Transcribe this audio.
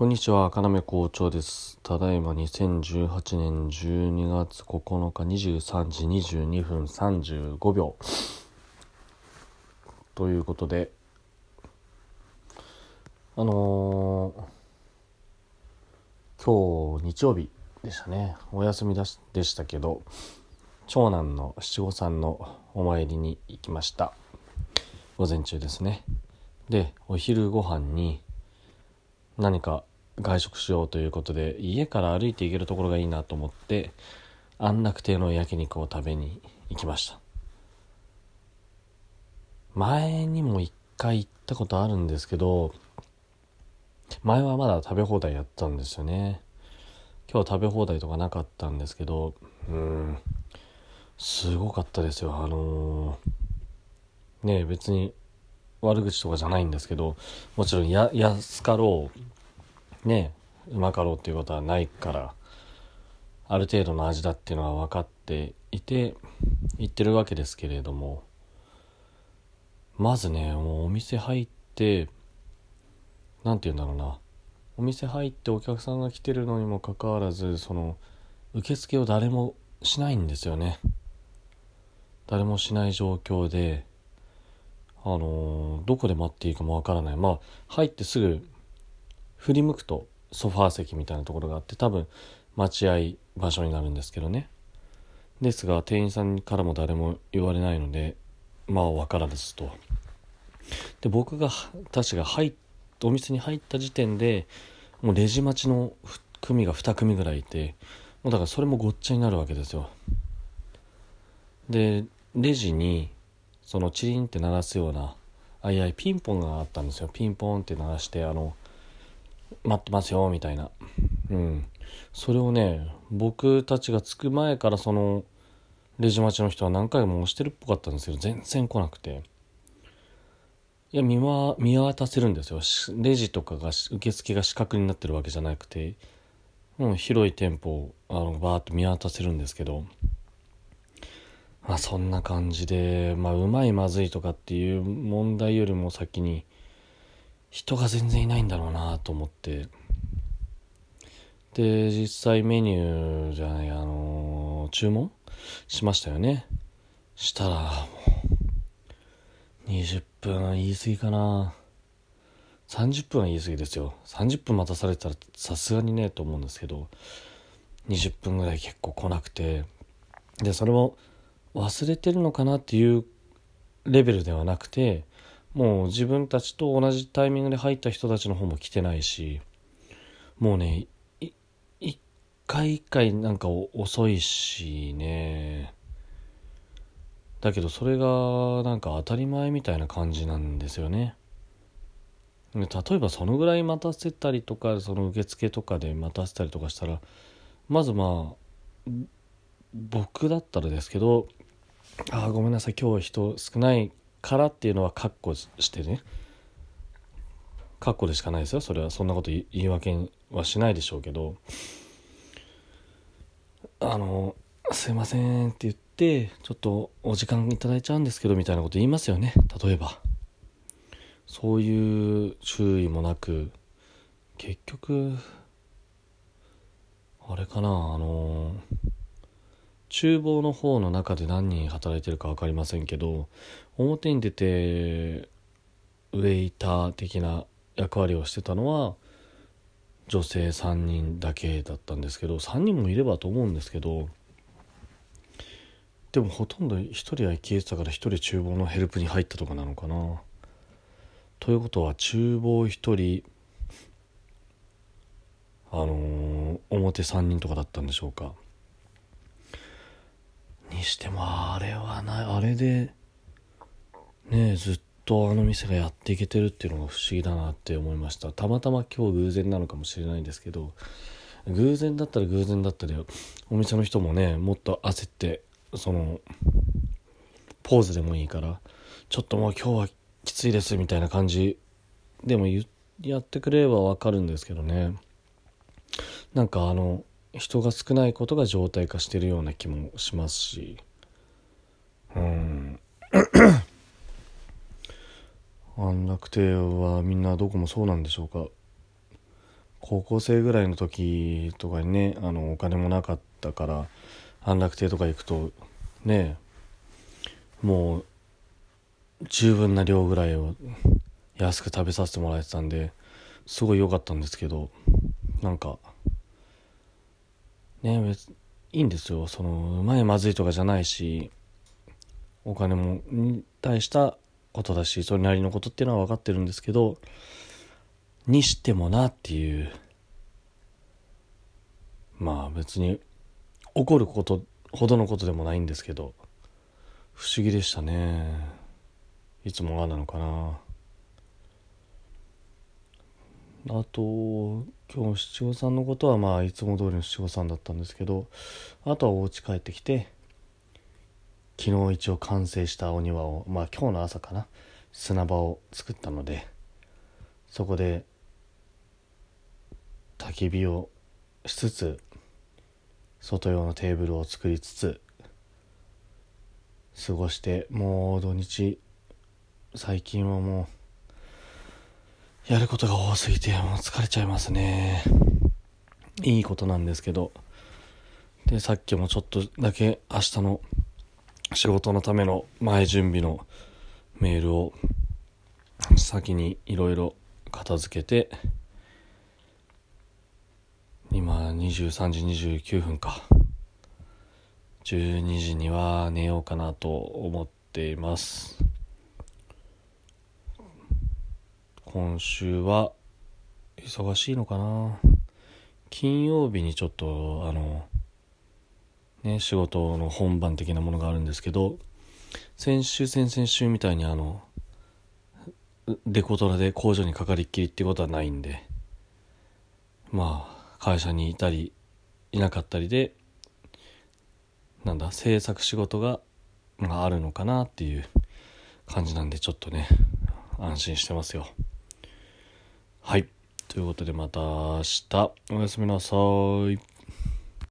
こんにちは、金目校長です。ただいま2018年12月9日23時22分35秒。ということで、あのー今日日曜日でしたね。お休みだしでしたけど、長男の七五三のお参りに行きました。午前中ですね。で、お昼ご飯に、何か外食しようということで家から歩いて行けるところがいいなと思って安楽亭の焼肉を食べに行きました。前にも一回行ったことあるんですけど前はまだ食べ放題やったんですよね。今日食べ放題とかなかったんですけどうんすごかったですよ。あのーねえ別に悪口とかじゃないんですけどもちろんや安かろうねうまかろうっていうことはないからある程度の味だっていうのは分かっていて言ってるわけですけれどもまずねもうお店入って何て言うんだろうな。お店入ってお客さんが来てるのにもかかわらずその受付を誰もしないんですよね。誰もしない状況であのーどこで待っていいかもわからない。まあ入ってすぐ振り向くとソファー席みたいなところがあって多分待合場所になるんですけどね。ですが店員さんからも誰も言われないのでまあ分からずと。で僕がたちが入っお店に入った時点でもうレジ待ちの組が2組ぐらいいてもうだからそれもごっちゃになるわけですよ。でレジにそのチリンって鳴らすようなあいやいピンポンがあったんですよ。ピンポンって鳴らしてあの待ってますよみたいな。うん。それをね僕たちが着く前からそのレジ待ちの人は何回も押してるっぽかったんですけど全然来なくて。いや見,、ま、見渡せるんですよ。しレジとかがし受付が四角になってるわけじゃなくて。もう広い店舗をあのバーッと見渡せるんですけど。まあそんな感じでまあうまいまずいとかっていう問題よりも先に人が全然いないんだろうなと思って。で実際メニューじゃないあのー注文しましたよね。したらもう20分言い過ぎかな。30分は言い過ぎですよ。30分待たされたらさすがにねと思うんですけど20分ぐらい結構来なくて。でそれも忘れてるのかなっていうレベルではなくてもう自分たちと同じタイミングで入った人たちの方も来てないしもうね一回一回なんか遅いしね。だけどそれがなんか当たり前みたいな感じなんですよね。例えばそのぐらい待たせたりとかその受付とかで待たせたりとかしたらまずまあ僕だったらですけど「ああごめんなさい今日は人少ないから」っていうのはカッコしてね。カッコでしかないですよ。それはそんなこと言い訳はしないでしょうけど。あの「すいません」って言ってちょっとお時間いただいちゃうんですけどみたいなこと言いますよね。例えば。そういう注意もなく。結局あれかなあの厨房の方の中で何人働いてるか分かりませんけど表に出てウェイター的な役割をしてたのは女性3人だけだったんですけど3人もいればと思うんですけどでもほとんど1人は消えてたから1人厨房のヘルプに入ったとかなのかな。ということは厨房1人あのー表3人とかだったんでしょうか。にしてもあれはない。あれでねえずっとあの店がやっていけてるっていうのが不思議だなって思いました。たまたま今日偶然なのかもしれないんですけど偶然だったら偶然だったでお店の人もねもっと焦ってそのポーズでもいいからちょっともう今日はきついですみたいな感じでもやってくれればわかるんですけどね。なんかあの人が少ないことが常態化してるような気もしますし。うん。安楽亭はみんなどこもそうなんでしょうか。高校生ぐらいの時とかにねあのお金もなかったから安楽亭とか行くとねもう十分な量ぐらいを安く食べさせてもらえてたんですごい良かったんですけどなんかね別いいんですよ。そのうまいまずいとかじゃないしお金もに対したことだしそれなりのことっていうのは分かってるんですけどにしてもなっていう。まあ別に怒ることほどのことでもないんですけど不思議でしたね。いつもああなのかな。あと今日七五三のことはまあいつも通りの七五三だったんですけどあとはお家帰ってきて昨日一応完成したお庭をまあ今日の朝かな砂場を作ったのでそこで焚き火をしつつ外用のテーブルを作りつつ過ごしてもう土日最近はもうやることが多すぎてもう疲れちゃいますね。いいことなんですけど。でさっきもちょっとだけ明日の仕事のための前準備のメールを先にいろいろ片付けて今23時29分か。12時には寝ようかなと思っています。今週は忙しいのかな？金曜日にちょっとあのね仕事の本番的なものがあるんですけど先週先々週みたいにあのデコトラで工場にかかりっきりってことはないんでまあ会社にいたりいなかったりでなんだ制作仕事が、まあ、あるのかなっていう感じなんでちょっとね安心してますよ。はい。ということでまた明日。おやすみなさい。